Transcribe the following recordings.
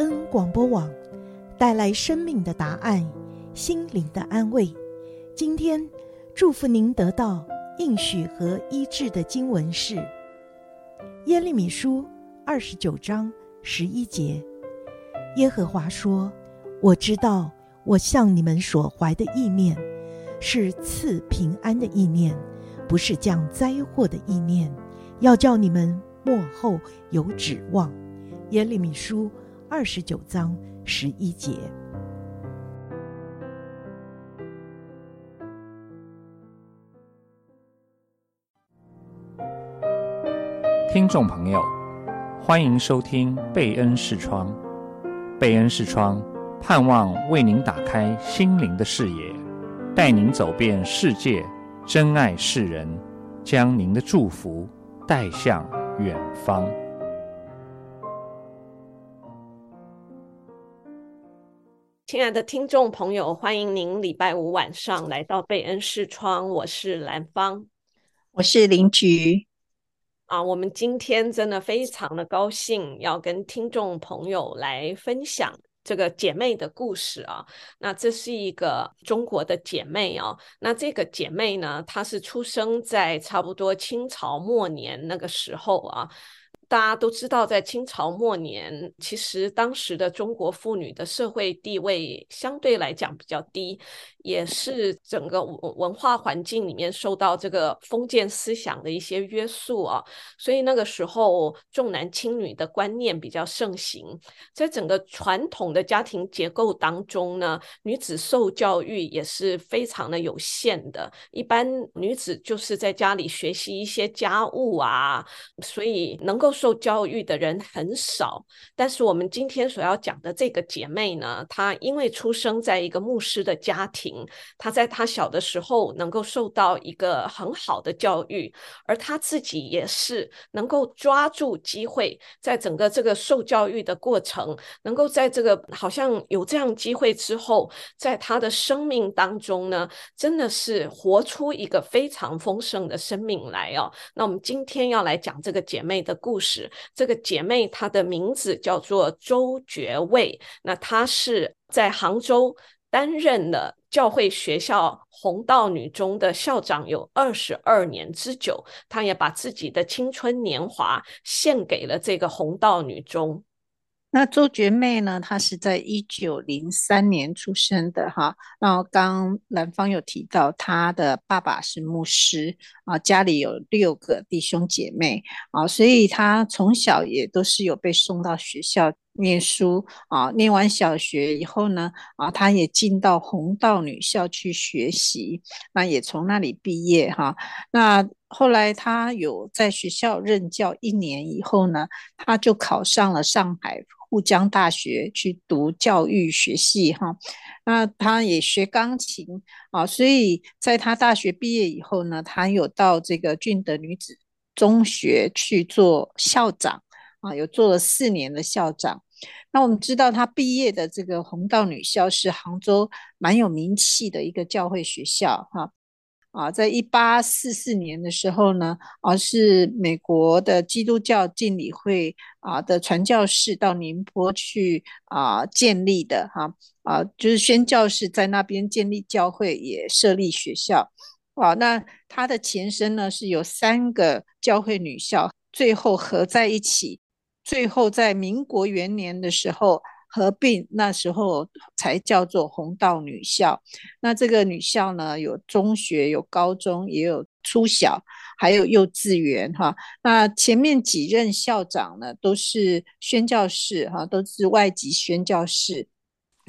恩广播网，带来生命的答案，心灵的安慰。今天祝福您得到应许和医治的经文是《耶利米书》二十九章十一节。耶和华说：“我知道，我向你们所怀的意念，是赐平安的意念，不是降灾祸的意念，要叫你们末后有指望。”耶利米书二十九章十一节。听众朋友，欢迎收听贝恩视窗。贝恩视窗盼望为您打开心灵的视野，带您走遍世界，珍爱世人，将您的祝福带向远方。亲爱的听众朋友，欢迎您礼拜五晚上来到贝恩视窗，我是兰芳，我是林菊。啊，我们今天真的非常的高兴，要跟听众朋友来分享这个姐妹的故事啊。那这是一个中国的姐妹啊，那这个姐妹呢，她是出生在差不多清朝末年那个时候啊。大家都知道，在清朝末年，其实当时的中国妇女的社会地位相对来讲比较低，也是整个文文化环境里面受到这个封建思想的一些约束啊，所以那个时候重男轻女的观念比较盛行，在整个传统的家庭结构当中呢，女子受教育也是非常的有限的，一般女子就是在家里学习一些家务啊，所以能够。受教育的人很少，但是我们今天所要讲的这个姐妹呢，她因为出生在一个牧师的家庭，她在她小的时候能够受到一个很好的教育，而她自己也是能够抓住机会，在整个这个受教育的过程，能够在这个好像有这样机会之后，在她的生命当中呢，真的是活出一个非常丰盛的生命来哦。那我们今天要来讲这个姐妹的故事。这个姐妹，她的名字叫做周觉蔚。那她是在杭州担任了教会学校弘道女中的校长有二十二年之久。她也把自己的青春年华献给了这个弘道女中。那周觉妹呢？她是在一九零三年出生的哈。然后刚兰芳有提到，她的爸爸是牧师啊，家里有六个弟兄姐妹啊，所以她从小也都是有被送到学校念书啊。念完小学以后呢，啊，她也进到弘道女校去学习，那也从那里毕业哈。那后来她有在学校任教一年以后呢，她就考上了上海。沪江大学去读教育学系哈，那他也学钢琴啊，所以在他大学毕业以后呢，他有到这个俊德女子中学去做校长啊，有做了四年的校长。那我们知道他毕业的这个弘道女校是杭州蛮有名气的一个教会学校哈。啊，在一八四四年的时候呢，啊，是美国的基督教浸礼会啊的传教士到宁波去啊建立的哈啊，就是宣教士在那边建立教会，也设立学校。啊，那它的前身呢是有三个教会女校，最后合在一起，最后在民国元年的时候。合并那时候才叫做弘道女校。那这个女校呢，有中学，有高中，也有初小，还有幼稚园哈。那前面几任校长呢，都是宣教士哈，都是外籍宣教士。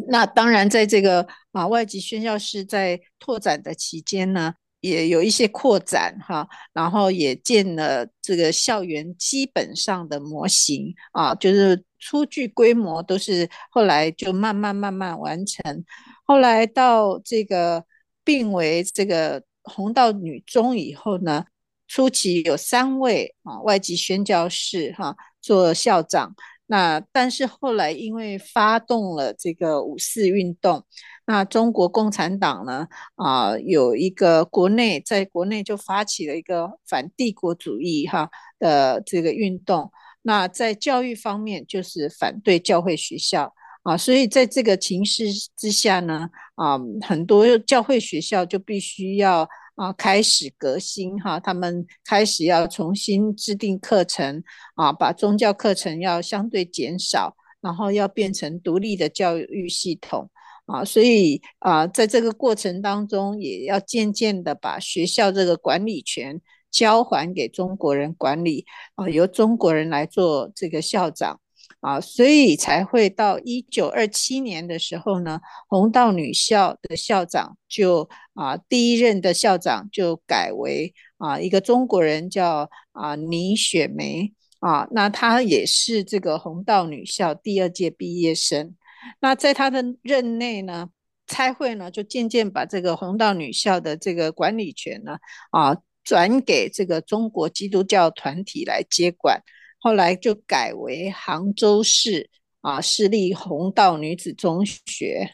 那当然，在这个啊外籍宣教士在拓展的期间呢，也有一些扩展哈，然后也建了这个校园基本上的模型啊，就是。初具规模都是后来就慢慢慢慢完成，后来到这个并为这个弘道女中以后呢，初期有三位啊外籍宣教士哈做校长，那但是后来因为发动了这个五四运动，那中国共产党呢啊有一个国内在国内就发起了一个反帝国主义哈的这个运动。那在教育方面就是反对教会学校啊，所以在这个情势之下呢，啊，很多教会学校就必须要啊开始革新哈，他们开始要重新制定课程啊，把宗教课程要相对减少，然后要变成独立的教育系统啊，所以啊，在这个过程当中，也要渐渐的把学校这个管理权。交还给中国人管理啊，由中国人来做这个校长啊，所以才会到一九二七年的时候呢，弘道女校的校长就啊，第一任的校长就改为啊一个中国人叫啊倪雪梅啊，那她也是这个弘道女校第二届毕业生。那在她的任内呢，差会呢就渐渐把这个弘道女校的这个管理权呢啊。转给这个中国基督教团体来接管，后来就改为杭州市啊市立红道女子中学。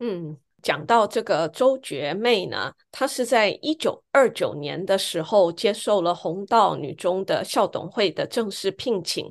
嗯，讲到这个周觉妹呢，她是在一九二九年的时候接受了红道女中的校董会的正式聘请，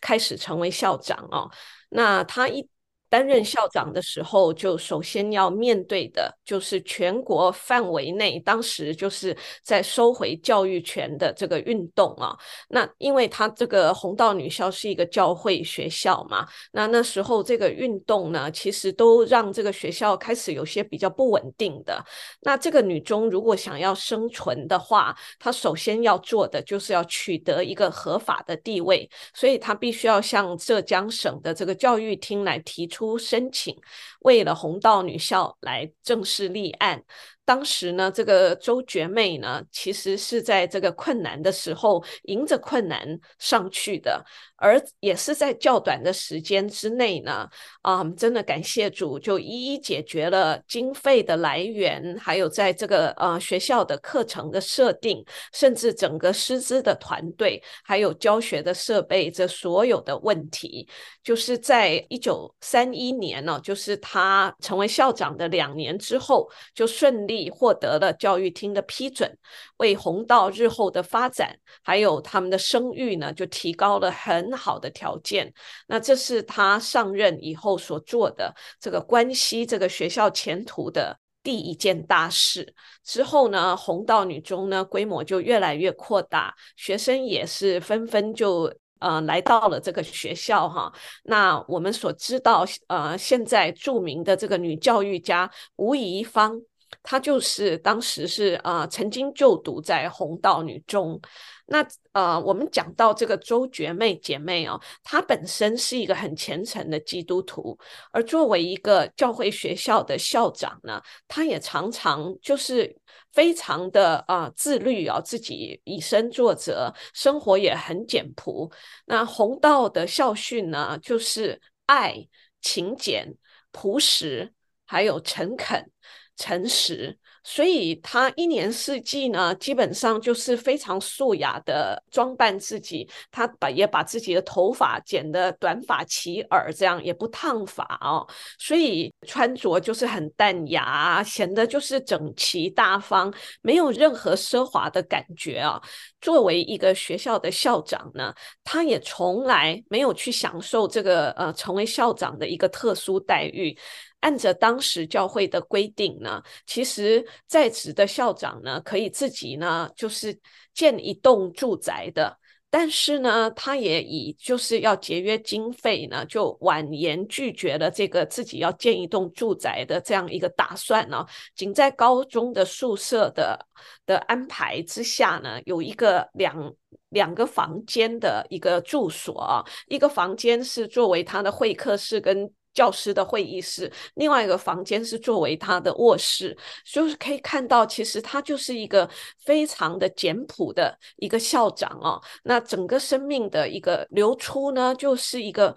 开始成为校长哦。那她一担任校长的时候，就首先要面对的就是全国范围内当时就是在收回教育权的这个运动啊。那因为他这个弘道女校是一个教会学校嘛，那那时候这个运动呢，其实都让这个学校开始有些比较不稳定的。那这个女中如果想要生存的话，她首先要做的就是要取得一个合法的地位，所以她必须要向浙江省的这个教育厅来提出。出申请，为了弘道女校来正式立案。当时呢，这个周觉妹呢，其实是在这个困难的时候，迎着困难上去的，而也是在较短的时间之内呢，啊，真的感谢主，就一一解决了经费的来源，还有在这个呃学校的课程的设定，甚至整个师资的团队，还有教学的设备，这所有的问题，就是在一九三一年呢，就是他成为校长的两年之后，就顺利。已获得了教育厅的批准，为弘道日后的发展还有他们的声誉呢，就提高了很好的条件。那这是他上任以后所做的这个关系这个学校前途的第一件大事。之后呢，弘道女中呢规模就越来越扩大，学生也是纷纷就呃来到了这个学校哈。那我们所知道呃现在著名的这个女教育家吴宜芳。她就是当时是呃曾经就读在弘道女中，那呃我们讲到这个周觉妹姐妹哦，她本身是一个很虔诚的基督徒，而作为一个教会学校的校长呢，她也常常就是非常的啊、自律啊、自己以身作则，生活也很简朴。那弘道的校训呢，就是爱、勤俭、朴实，还有诚恳。诚实，所以他一年四季呢，基本上就是非常素雅的装扮自己。他把也把自己的头发剪得短发齐耳，这样也不烫发哦。所以穿着就是很淡雅，显得就是整齐大方，没有任何奢华的感觉啊。作为一个学校的校长呢，他也从来没有去享受这个呃成为校长的一个特殊待遇。按着当时教会的规定呢，其实在职的校长呢，可以自己呢，就是建一栋住宅的。但是呢，他也以就是要节约经费呢，就婉言拒绝了这个自己要建一栋住宅的这样一个打算呢。仅在高中的宿舍的的安排之下呢，有一个两两个房间的一个住所，一个房间是作为他的会客室跟。教师的会议室，另外一个房间是作为他的卧室，就是可以看到，其实他就是一个非常的简朴的一个校长哦。那整个生命的一个流出呢，就是一个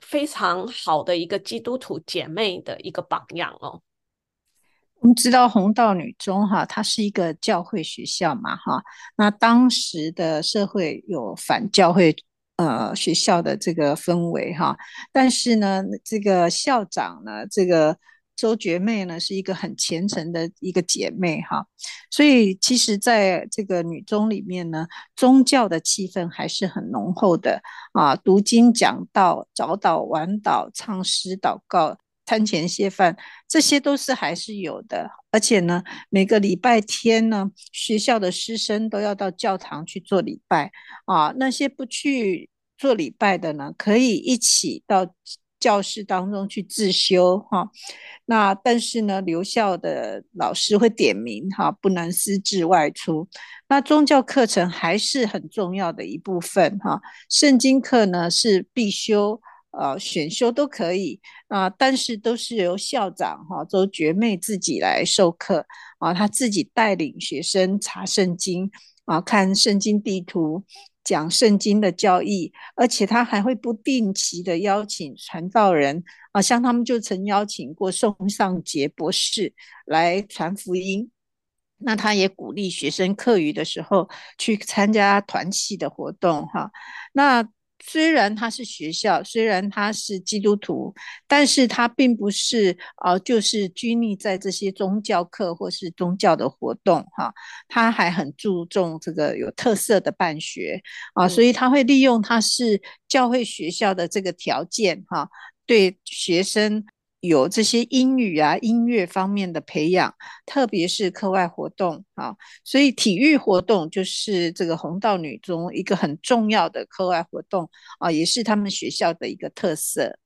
非常好的一个基督徒姐妹的一个榜样哦。我们知道红道女中哈，它是一个教会学校嘛哈，那当时的社会有反教会。呃，学校的这个氛围哈，但是呢，这个校长呢，这个周觉妹呢是一个很虔诚的一个姐妹哈，所以其实在这个女中里面呢，宗教的气氛还是很浓厚的啊，读经讲道、早祷晚祷、唱诗祷告、餐前谢饭，这些都是还是有的。而且呢，每个礼拜天呢，学校的师生都要到教堂去做礼拜啊，那些不去做礼拜的呢，可以一起到。教室当中去自修哈，那但是呢，留校的老师会点名哈，不能私自外出。那宗教课程还是很重要的一部分哈，圣经课呢是必修，呃，选修都可以啊，但是都是由校长哈周觉妹自己来授课啊，她自己带领学生查圣经啊，看圣经地图。讲圣经的教义，而且他还会不定期的邀请传道人啊，像他们就曾邀请过宋尚节博士来传福音。那他也鼓励学生课余的时候去参加团契的活动哈。那虽然他是学校，虽然他是基督徒，但是他并不是啊、呃，就是拘泥在这些宗教课或是宗教的活动哈。他还很注重这个有特色的办学啊，所以他会利用他是教会学校的这个条件哈，对学生。有这些英语啊、音乐方面的培养，特别是课外活动啊，所以体育活动就是这个红道女中一个很重要的课外活动啊，也是他们学校的一个特色。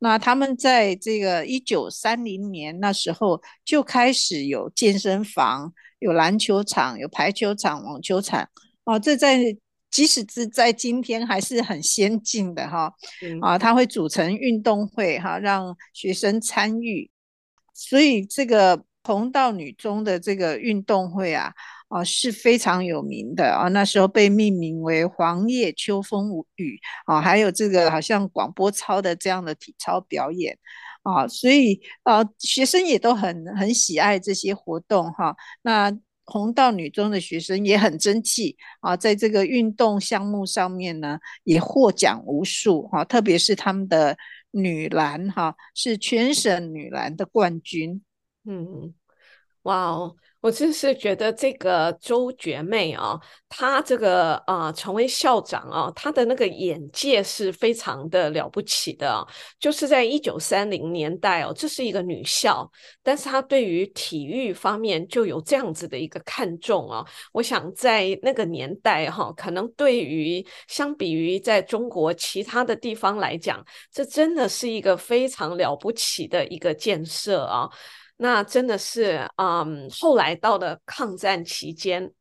那他们在这个一九三零年那时候就开始有健身房、有篮球场、有排球场、网球场啊，这在。即使是在今天还是很先进的哈，啊，他会组成运动会哈，让学生参与，所以这个红道女中的这个运动会啊，啊是非常有名的啊，那时候被命名为黄叶秋风雨啊，还有这个好像广播操的这样的体操表演啊，所以啊学生也都很很喜爱这些活动哈，那。红道女中的学生也很争气啊，在这个运动项目上面呢，也获奖无数哈，特别是他们的女篮哈，是全省女篮的冠军。嗯，哇哦。我真是觉得这个周觉妹啊，她这个啊、成为校长啊，她的那个眼界是非常的了不起的。就是在一九三零年代哦，这是一个女校，但是她对于体育方面就有这样子的一个看重啊。我想在那个年代哈、可能对于相比于在中国其他的地方来讲，这真的是一个非常了不起的一个建设啊。那真的是，嗯，后来到了抗战期间，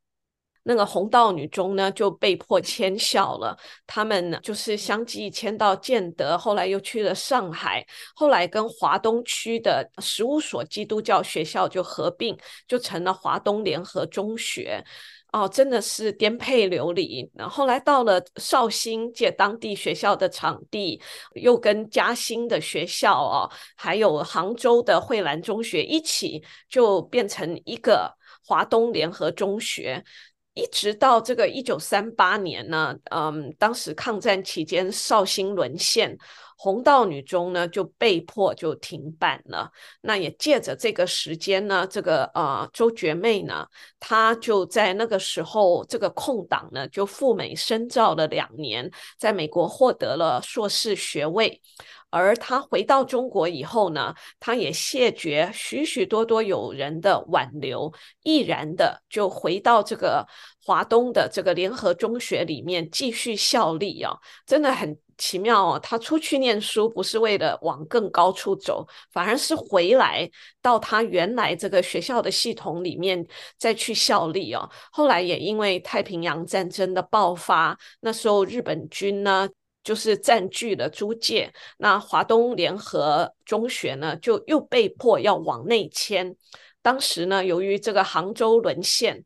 那个红道女中呢就被迫迁校了，他们就是相继迁到建德，后来又去了上海，后来跟华东区的十五所基督教学校就合并，就成了华东联合中学。哦，真的是颠沛流离。然后来到了绍兴借当地学校的场地，又跟嘉兴的学校哦，还有杭州的惠兰中学一起，就变成一个华东联合中学。一直到这个一九三八年呢，嗯，当时抗战期间绍兴沦陷。弘道女中呢就被迫就停办了。那也借着这个时间呢，这个呃周觉妹呢，她就在那个时候这个空档呢，就赴美深造了两年，在美国获得了硕士学位。而她回到中国以后呢，她也谢绝许许多多友人的挽留，毅然的就回到这个华东的这个联合中学里面继续效力啊，真的很。奇妙哦，他出去念书不是为了往更高处走，反而是回来到他原来这个学校的系统里面再去效力哦。后来也因为太平洋战争的爆发，那时候日本军呢就是占据了租界，那华东联合中学呢就又被迫要往内迁。当时呢，由于这个杭州沦陷。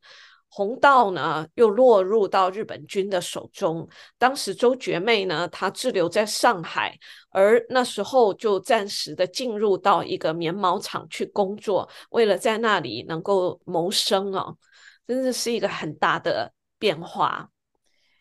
弘道呢，又落入到日本军的手中。当时周觉妹呢，她滞留在上海，而那时候就暂时的进入到一个棉毛厂去工作，为了在那里能够谋生哦，真的是一个很大的变化。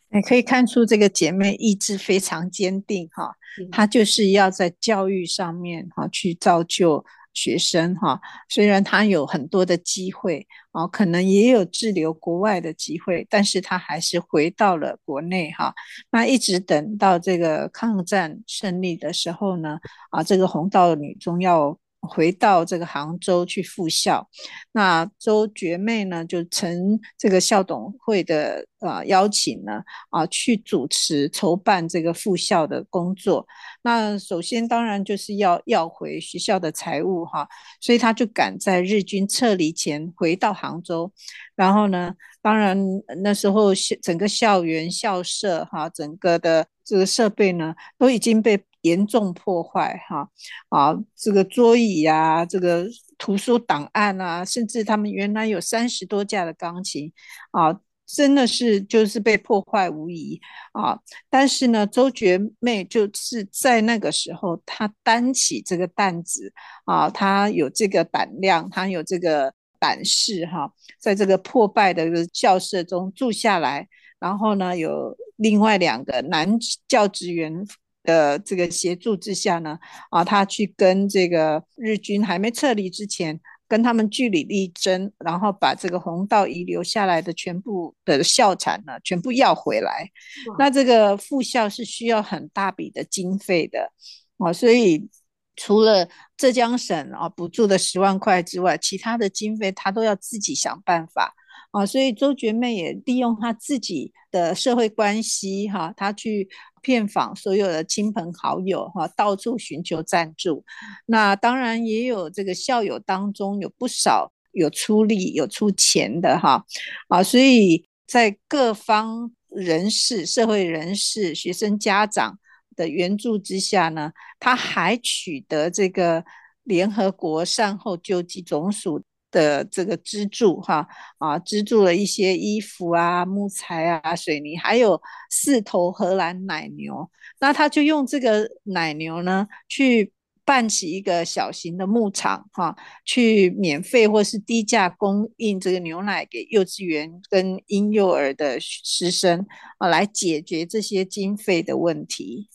你可以看出这个姐妹意志非常坚定哈，她就是要在教育上面哈去造就学生哈，虽然他有很多的机会啊，可能也有滞留国外的机会，但是他还是回到了国内哈。那一直等到这个抗战胜利的时候呢，啊，这个红道女中要。回到这个杭州去复校，那周觉妹呢就承这个校董会的呃邀请呢啊去主持筹办这个复校的工作。那首先当然就是要要回学校的财务哈，所以他就赶在日军撤离前回到杭州。然后呢，当然那时候校整个校园校舍哈，整个的这个设备呢都已经被。严重破坏哈啊，这个桌椅啊，这个图书档案啊，甚至他们原来有三十多架的钢琴啊，真的是就是被破坏无疑啊。但是呢，周觉妹就是在那个时候，她担起这个担子啊，她有这个胆量，她有这个胆识哈、在这个破败的校舍中住下来，然后呢，有另外两个男教职员。的这个协助之下呢，啊，他去跟这个日军还没撤离之前，跟他们据理力争，然后把这个弘道遗留下来的全部的校产呢，全部要回来。那这个复校是需要很大笔的经费的，啊，所以除了浙江省啊补助的十万块之外，其他的经费他都要自己想办法。啊，所以周觉妹也利用她自己的社会关系，哈，她去遍访所有的亲朋好友，哈，到处寻求赞助。那当然也有这个校友当中有不少有出力、有出钱的，哈，啊，所以在各方人士、社会人士、学生家长的援助之下呢，他还取得这个联合国善后救济总署。的这个资助哈啊，资助了一些衣服啊、木材啊、水泥，还有四头荷兰奶牛。那他就用这个奶牛呢，去办起一个小型的牧场哈，去免费或是低价供应这个牛奶给幼稚园跟婴幼儿的师生啊，来解决这些经费的问题。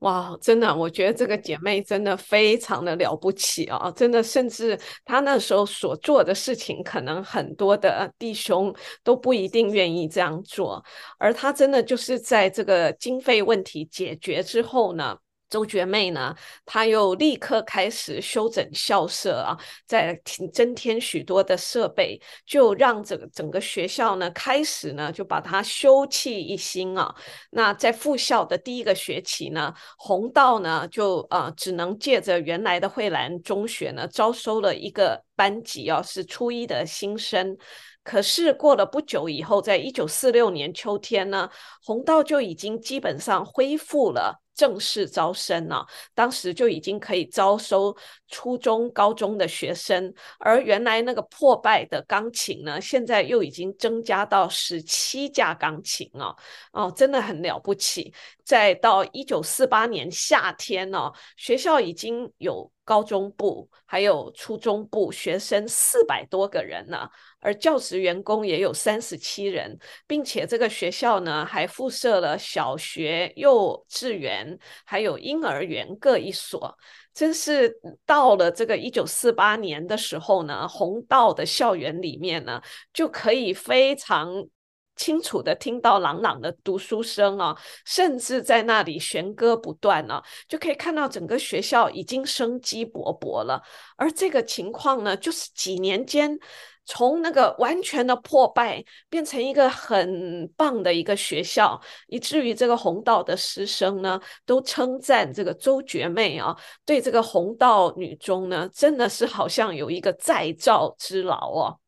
哇，真的，我觉得这个姐妹真的非常的了不起啊！真的，甚至她那时候所做的事情，可能很多的弟兄都不一定愿意这样做，而她真的就是在这个经费问题解决之后呢。周觉妹呢，她又立刻开始修整校舍啊，再增添许多的设备，就让整整个学校呢开始呢就把它修葺一新啊。那在复校的第一个学期呢，弘道呢就啊、呃、只能借着原来的惠兰中学呢招收了一个班级啊，是初一的新生。可是过了不久以后，在一九四六年秋天呢，弘道就已经基本上恢复了。正式招生呢、当时就已经可以招收初中、高中的学生，而原来那个破败的钢琴呢，现在又已经增加到十七架钢琴啊，哦，真的很了不起。再到一九四八年夏天呢、学校已经有高中部还有初中部学生四百多个人呢。而教职员工也有三十七人，并且这个学校呢还附设了小学、幼稚园，还有婴儿园各一所。真是到了这个一九四八年的时候呢，弘道的校园里面呢，就可以非常清楚的听到朗朗的读书声啊，甚至在那里弦歌不断啊，就可以看到整个学校已经生机勃勃了。而这个情况呢，就是几年间。从那个完全的破败变成一个很棒的一个学校，以至于这个弘道的师生呢都称赞这个周觉妹啊，对这个弘道女中呢真的是好像有一个再造之劳哦。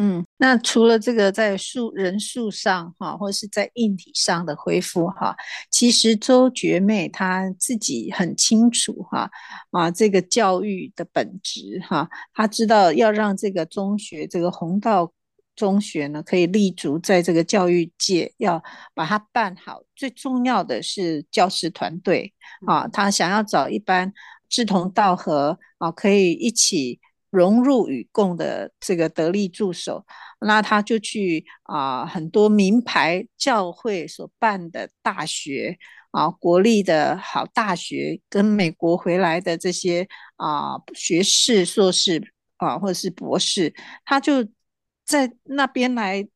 嗯，那除了这个在数人数上哈，或者是在硬体上的恢复哈，其实周觉妹她自己很清楚哈啊，这个教育的本质哈，她知道要让这个中学这个弘道中学呢可以立足在这个教育界，要把它办好，最重要的是教师团队啊，她想要找一班志同道合啊，可以一起。融入与共的这个得力助手，那他就去啊、很多名牌教会所办的大学啊，国立的好大学，跟美国回来的这些啊学士、硕士啊或者是博士，他就在那边来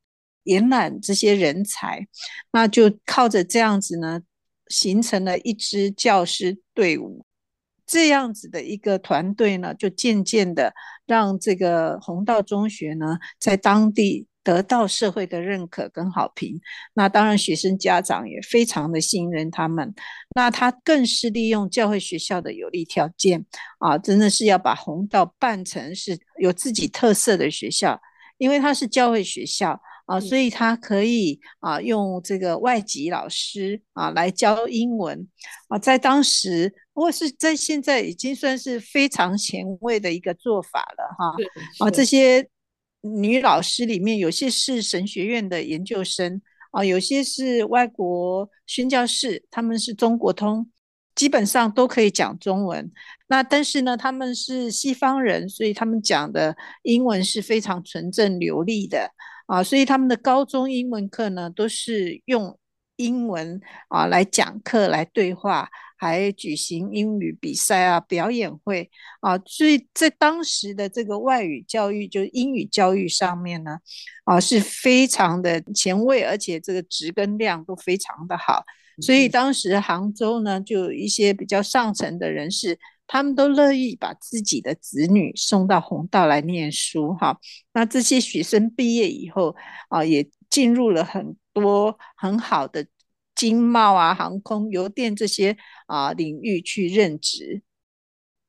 延揽这些人才，那就靠着这样子呢，形成了一支教师队伍。这样子的一个团队呢，就渐渐的让这个弘道中学呢，在当地得到社会的认可跟好评。那当然，学生家长也非常的信任他们。那他更是利用教会学校的有利条件啊，真的是要把弘道办成是有自己特色的学校，因为它是教会学校啊，所以他可以啊用这个外籍老师啊来教英文啊，在当时。不过是在现在已经算是非常前卫的一个做法了哈啊，这些女老师里面有些是神学院的研究生啊，有些是外国宣教士，他们是中国通，基本上都可以讲中文。那但是呢，他们是西方人，所以他们讲的英文是非常纯正流利的啊，所以他们的高中英文课呢都是用英文啊来讲课来对话。还举行英语比赛啊，表演会啊，所以在当时的这个外语教育，就是英语教育上面呢，啊，是非常的前卫，而且这个质跟量都非常的好。所以当时杭州呢，就有一些比较上层的人士，他们都乐意把自己的子女送到弘道来念书哈。那这些学生毕业以后啊，也进入了很多很好的。经贸啊、航空、邮电这些啊领域去任职。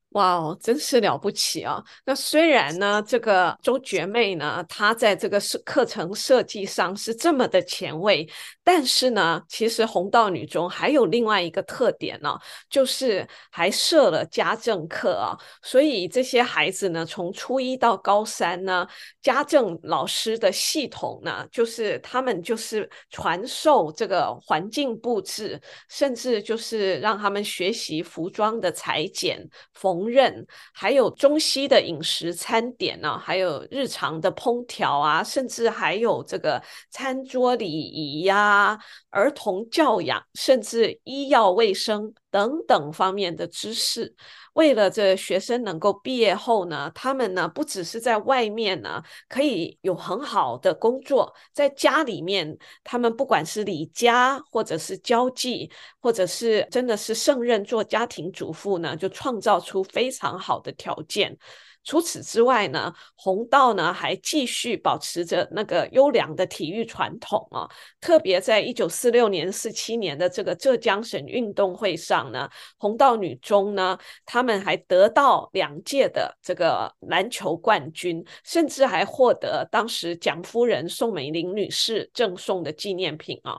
哇哦，真是了不起啊！那虽然呢，这个周觉妹呢，她在这个设课程设计上是这么的前卫，但是呢，其实弘道女中还有另外一个特点呢，就是还设了家政课啊。所以这些孩子呢，从初一到高三呢，家政老师的系统呢，就是他们就是传授这个环境布置，甚至就是让他们学习服装的裁剪缝。纫还有中西的饮食餐点呢、还有日常的烹调啊，甚至还有这个餐桌礼仪呀、啊儿童教养，甚至医药卫生等等方面的知识。为了这学生能够毕业后呢，他们呢不只是在外面呢可以有很好的工作，在家里面，他们不管是理家或者是交际，或者是真的是胜任做家庭主妇呢，就创造出非常好的条件。除此之外呢，弘道呢还继续保持着那个优良的体育传统啊。特别在一九四六年、四七年的这个浙江省运动会上呢，弘道女中呢，他们还得到两届的这个篮球冠军，甚至还获得当时蒋夫人宋美龄女士赠送的纪念品啊。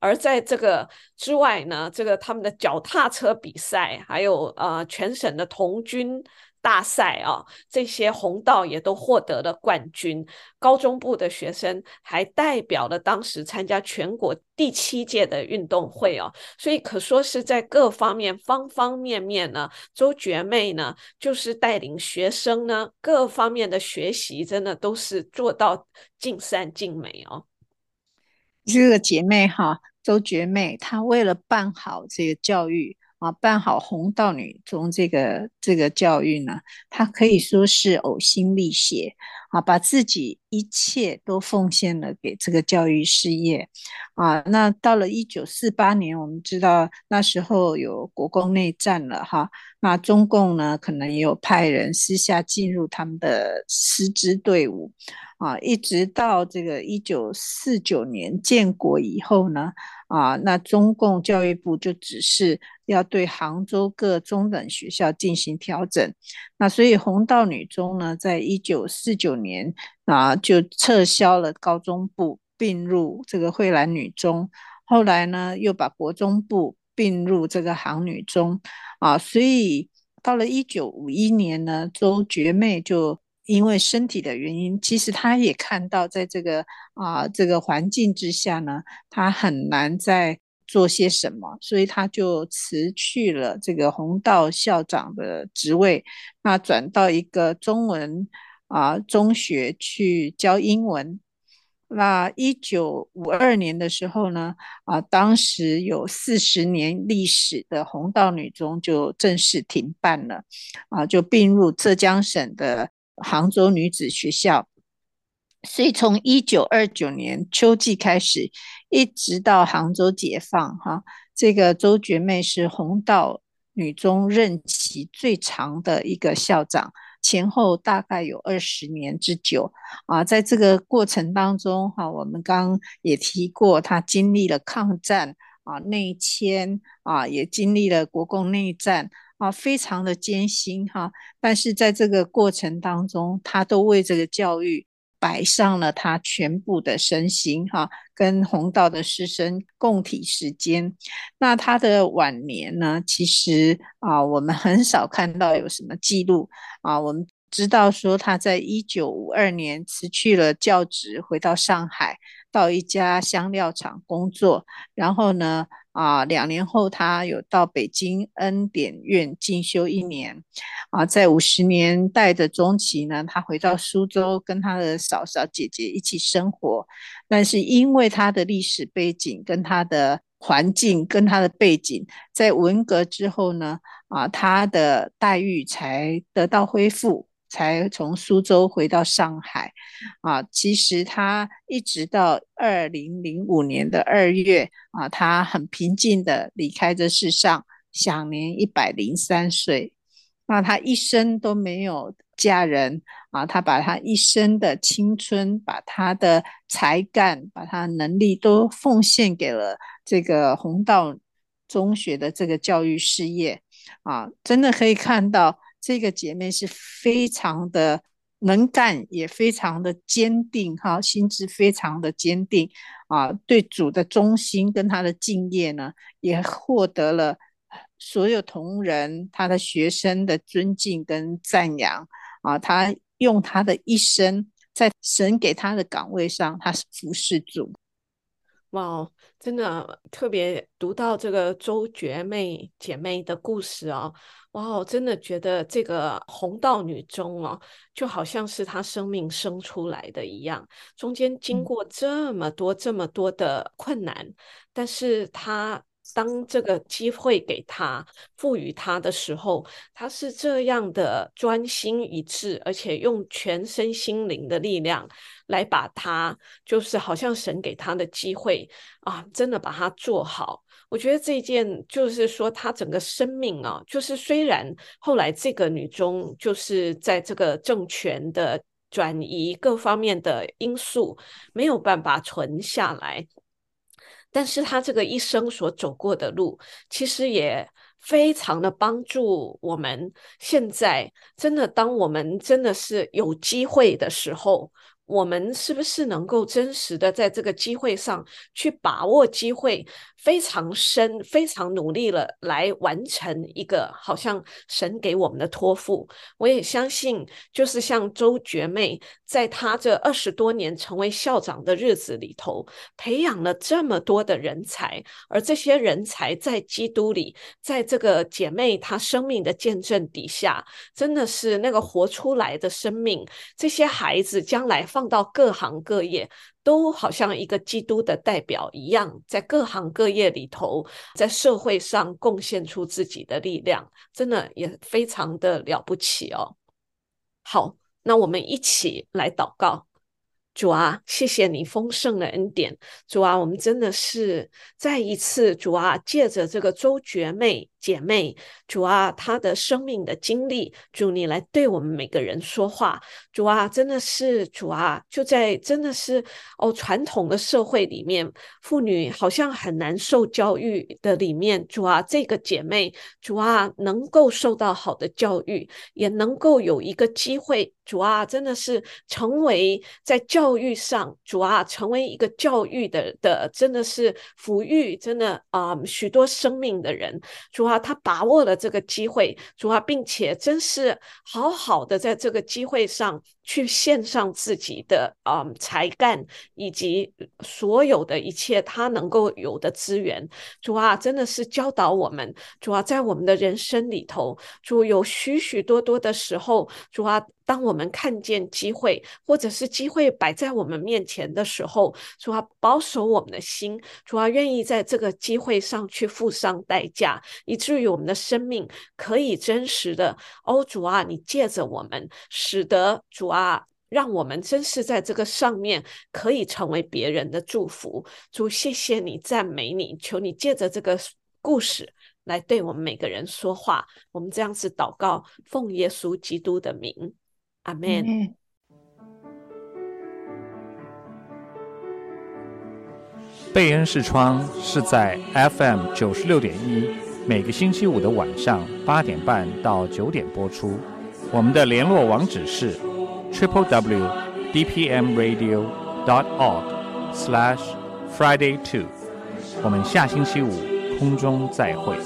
而在这个之外呢，这个他们的脚踏车比赛，还有呃全省的童军。大赛啊，这些红道也都获得了冠军。高中部的学生还代表了当时参加全国第七届的运动会哦，所以可说是在各方面方方面面呢，周觉妹呢就是带领学生呢各方面的学习，真的都是做到尽善尽美哦。这个姐妹哈，周觉妹，她为了办好这个教育。啊，办好红道女中这个这个教育呢，她可以说是呕心沥血啊，把自己一切都奉献了给这个教育事业啊。那到了一九四八年，我们知道那时候有国共内战了哈，那中共呢可能也有派人私下进入他们的师资队伍啊，一直到这个一九四九年建国以后呢。啊，那中共教育部就只是要对杭州各中等学校进行调整，那所以红道女中呢，在一九四九年啊就撤销了高中部，并入这个惠兰女中，后来呢又把国中部并入这个杭女中，啊，所以到了一九五一年呢，周觉妹就。因为身体的原因，其实她也看到，在这个啊、这个环境之下呢，她很难再做些什么，所以她就辞去了这个弘道校长的职位，那转到一个中文啊中学去教英文。那一九五二年的时候呢，啊，当时有四十年历史的弘道女中就正式停办了，啊，就并入浙江省的杭州女子学校。所以从一九二九年秋季开始，一直到杭州解放，哈，这个周觉妹是弘道女中任期最长的一个校长。前后大概有二十年之久啊，在这个过程当中哈，我们刚也提过，他经历了抗战啊、内迁啊，也经历了国共内战啊，非常的艰辛哈。但是在这个过程当中，他都为这个教育。摆上了他全部的身心，哈，跟弘道的师生共体时间。那他的晚年呢？其实啊，我们很少看到有什么记录啊。我们知道说他在一九五二年辞去了教职，回到上海，到一家香料厂工作，然后呢。啊，两年后，他有到北京恩典院进修一年。啊，在五十年代的中期呢，他回到苏州，跟他的嫂嫂、姐姐一起生活。但是因为他的历史背景、跟他的环境、跟他的背景，在文革之后呢，啊，他的待遇才得到恢复。才从苏州回到上海，啊，其实他一直到二零零五年的二月，啊，他很平静地离开这世上，享年一百零三岁。那他一生都没有嫁人，啊，他把他一生的青春，把他的才干，把他的能力都奉献给了这个弘道中学的这个教育事业，啊，真的可以看到。这个姐妹是非常的能干，也非常的坚定，哈，心智非常的坚定啊，对主的忠心跟她的敬业呢，也获得了所有同仁、她的学生的尊敬跟赞扬啊。她用她的一生在神给她的岗位上，她是服侍主。哇，真的特别读到这个周绝妹姐妹的故事哦。哇，我真的觉得这个红道女中哦，就好像是她生命生出来的一样，中间经过这么多、这么多的困难，但是她。当这个机会给他赋予他的时候，他是这样的专心一致，而且用全身心灵的力量来把他，就是好像神给他的机会啊，真的把它做好。我觉得这件就是说，他整个生命啊，就是虽然后来这个女中就是在这个政权的转移各方面的因素没有办法存下来。但是他这个一生所走过的路，其实也非常的帮助我们。现在真的，当我们真的是有机会的时候。我们是不是能够真实的在这个机会上去把握机会，非常深、非常努力了来完成一个好像神给我们的托付？我也相信，就是像周觉妹，在她这二十多年成为校长的日子里头，培养了这么多的人才，而这些人才在基督里，在这个姐妹她生命的见证底下，真的是那个活出来的生命。这些孩子将来放。放到各行各业，都好像一个基督的代表一样，在各行各业里头，在社会上贡献出自己的力量，真的也非常的了不起哦。好，那我们一起来祷告。主啊，谢谢你丰盛的恩典。主啊，我们真的是再一次，主啊，借着这个周觉妹姐妹，主啊，她的生命的经历，主你来对我们每个人说话。主啊，真的是主啊，就在真的是哦，传统的社会里面，妇女好像很难受教育的里面，主啊，这个姐妹，主啊，能够受到好的教育，也能够有一个机会。主啊，真的是成为在教育上，主啊，成为一个教育的的，真的是抚育，真的啊、许多生命的人。主啊，啊他把握了这个机会，主啊，并且真是好好的在这个机会上去献上自己的嗯才干以及所有的一切他能够有的资源。主啊，真的是教导我们，主啊，在我们的人生里头，主有许许多多的时候，主啊。当我们看见机会，或者是机会摆在我们面前的时候，主啊，保守我们的心，主啊，愿意在这个机会上去付上代价，以至于我们的生命可以真实的，哦，主啊，你借着我们，使得主啊，让我们真是在这个上面可以成为别人的祝福。主，谢谢你，赞美你，求你借着这个故事来对我们每个人说话。我们这样子祷告，奉耶稣基督的名。阿门。贝恩视窗是在 FM 九十六点一，每个星期五的晚上八点半到九点播出。我们的联络网址是 triple w d p m radio dot org slash friday two。我们下星期五空中再会。